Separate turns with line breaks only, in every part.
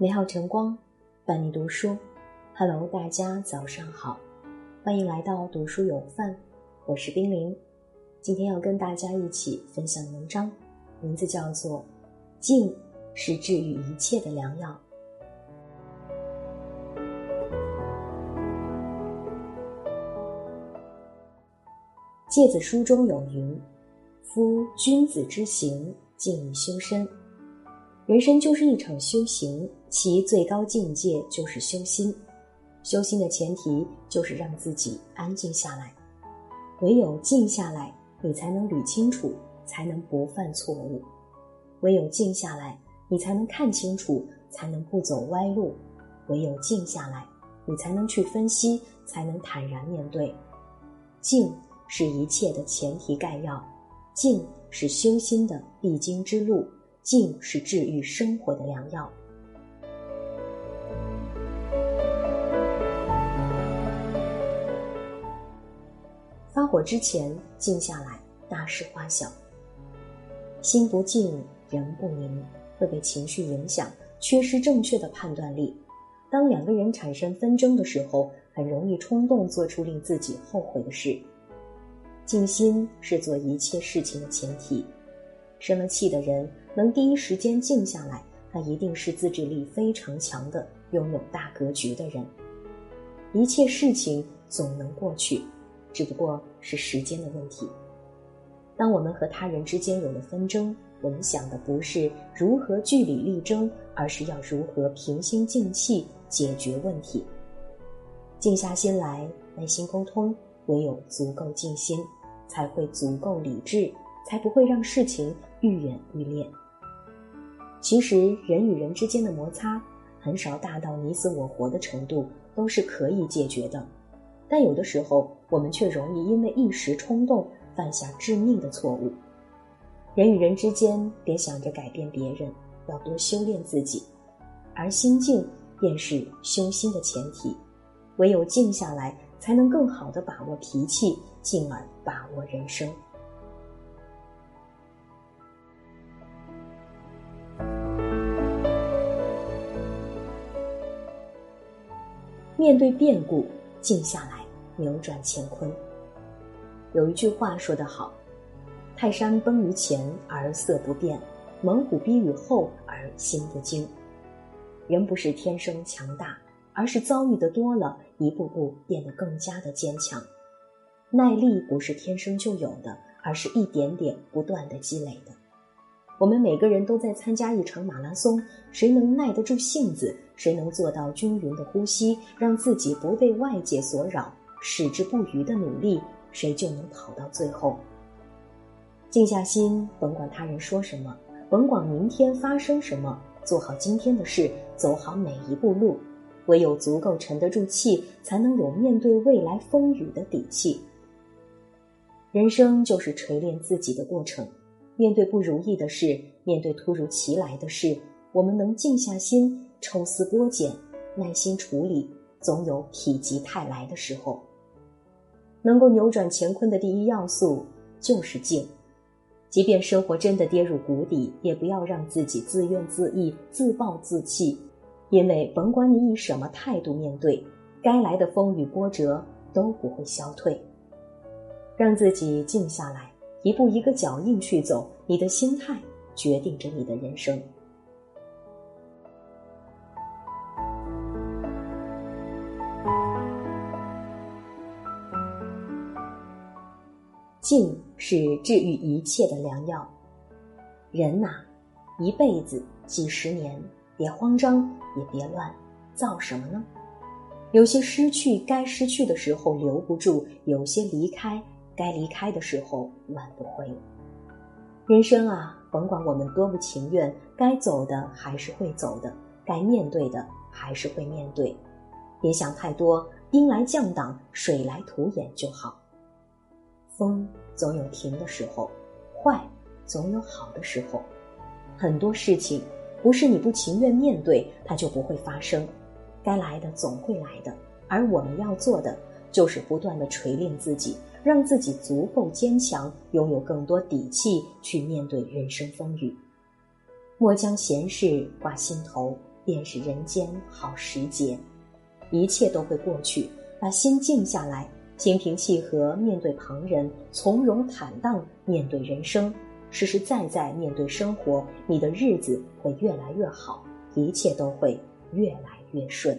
美好，晨光，伴你读书。Hello，大家早上好，欢迎来到读书有范，我是冰凌。今天要跟大家一起分享的文章，名字叫做《静是治愈一切的良药》。诫子书中有云：“夫君子之行，静以修身。”人生就是一场修行，其最高境界就是修心。修心的前提就是让自己安静下来，唯有静下来，你才能捋清楚，才能不犯错误；唯有静下来，你才能看清楚，才能不走歪路；唯有静下来，你才能去分析，才能坦然面对。静是一切的前提概要，静是修心的必经之路。静是治愈生活的良药。发火之前，静下来，大事化小。心不静，人不宁，会被情绪影响，缺失正确的判断力。当两个人产生纷争的时候，很容易冲动做出令自己后悔的事。静心是做一切事情的前提。生了气的人。能第一时间静下来，他一定是自制力非常强的、拥有大格局的人。一切事情总能过去，只不过是时间的问题。当我们和他人之间有了纷争，我们想的不是如何据理力争，而是要如何平心静气解决问题。静下心来，耐心沟通，唯有足够静心，才会足够理智，才不会让事情愈演愈烈。其实，人与人之间的摩擦很少大到你死我活的程度，都是可以解决的。但有的时候，我们却容易因为一时冲动犯下致命的错误。人与人之间，别想着改变别人，要多修炼自己。而心静便是修心的前提，唯有静下来，才能更好的把握脾气，进而把握人生。面对变故，静下来，扭转乾坤。有一句话说得好：“泰山崩于前而色不变，猛虎逼于后而心不惊。”人不是天生强大，而是遭遇的多了，一步步变得更加的坚强。耐力不是天生就有的，而是一点点不断的积累的。我们每个人都在参加一场马拉松，谁能耐得住性子，谁能做到均匀的呼吸，让自己不被外界所扰，矢志不渝的努力，谁就能跑到最后。静下心，甭管他人说什么，甭管明天发生什么，做好今天的事，走好每一步路。唯有足够沉得住气，才能有面对未来风雨的底气。人生就是锤炼自己的过程。面对不如意的事，面对突如其来的事，我们能静下心，抽丝剥茧，耐心处理，总有否极泰来的时候。能够扭转乾坤的第一要素就是静。即便生活真的跌入谷底，也不要让自己自怨自艾、自暴自弃，因为甭管你以什么态度面对，该来的风雨波折都不会消退。让自己静下来。一步一个脚印去走，你的心态决定着你的人生。静是治愈一切的良药。人呐，一辈子几十年，别慌张，也别乱，造什么呢？有些失去该失去的时候留不住，有些离开。该离开的时候挽不回。人生啊，甭管我们多不情愿，该走的还是会走的，该面对的还是会面对。别想太多，兵来将挡，水来土掩就好。风总有停的时候，坏总有好的时候。很多事情不是你不情愿面对，它就不会发生。该来的总会来的，而我们要做的就是不断的锤炼自己。让自己足够坚强，拥有更多底气去面对人生风雨。莫将闲事挂心头，便是人间好时节。一切都会过去，把心静下来，心平气和面对旁人，从容坦荡面对人生，实实在在面对生活，你的日子会越来越好，一切都会越来越顺。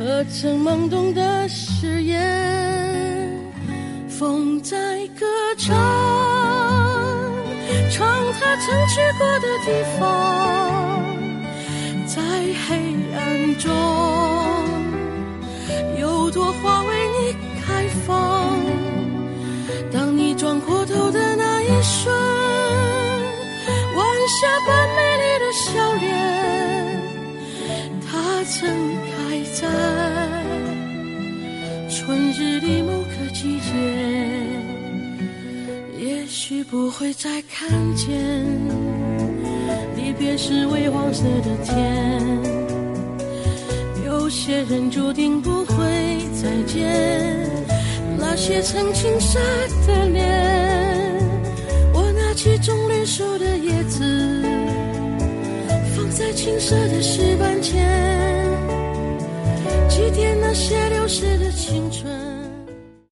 和曾懵懂的誓言。风在歌唱，唱他曾去过的地方，在黑暗中，有朵花为你。开放。当你转过头的那一瞬，晚霞般美丽的笑脸，它曾许不会再看见离别时微黄色的天，有些人注定不会再见。那些曾青涩的脸，我拿起种绿树的叶子，放在青涩的石板前，祭奠那些流逝的青春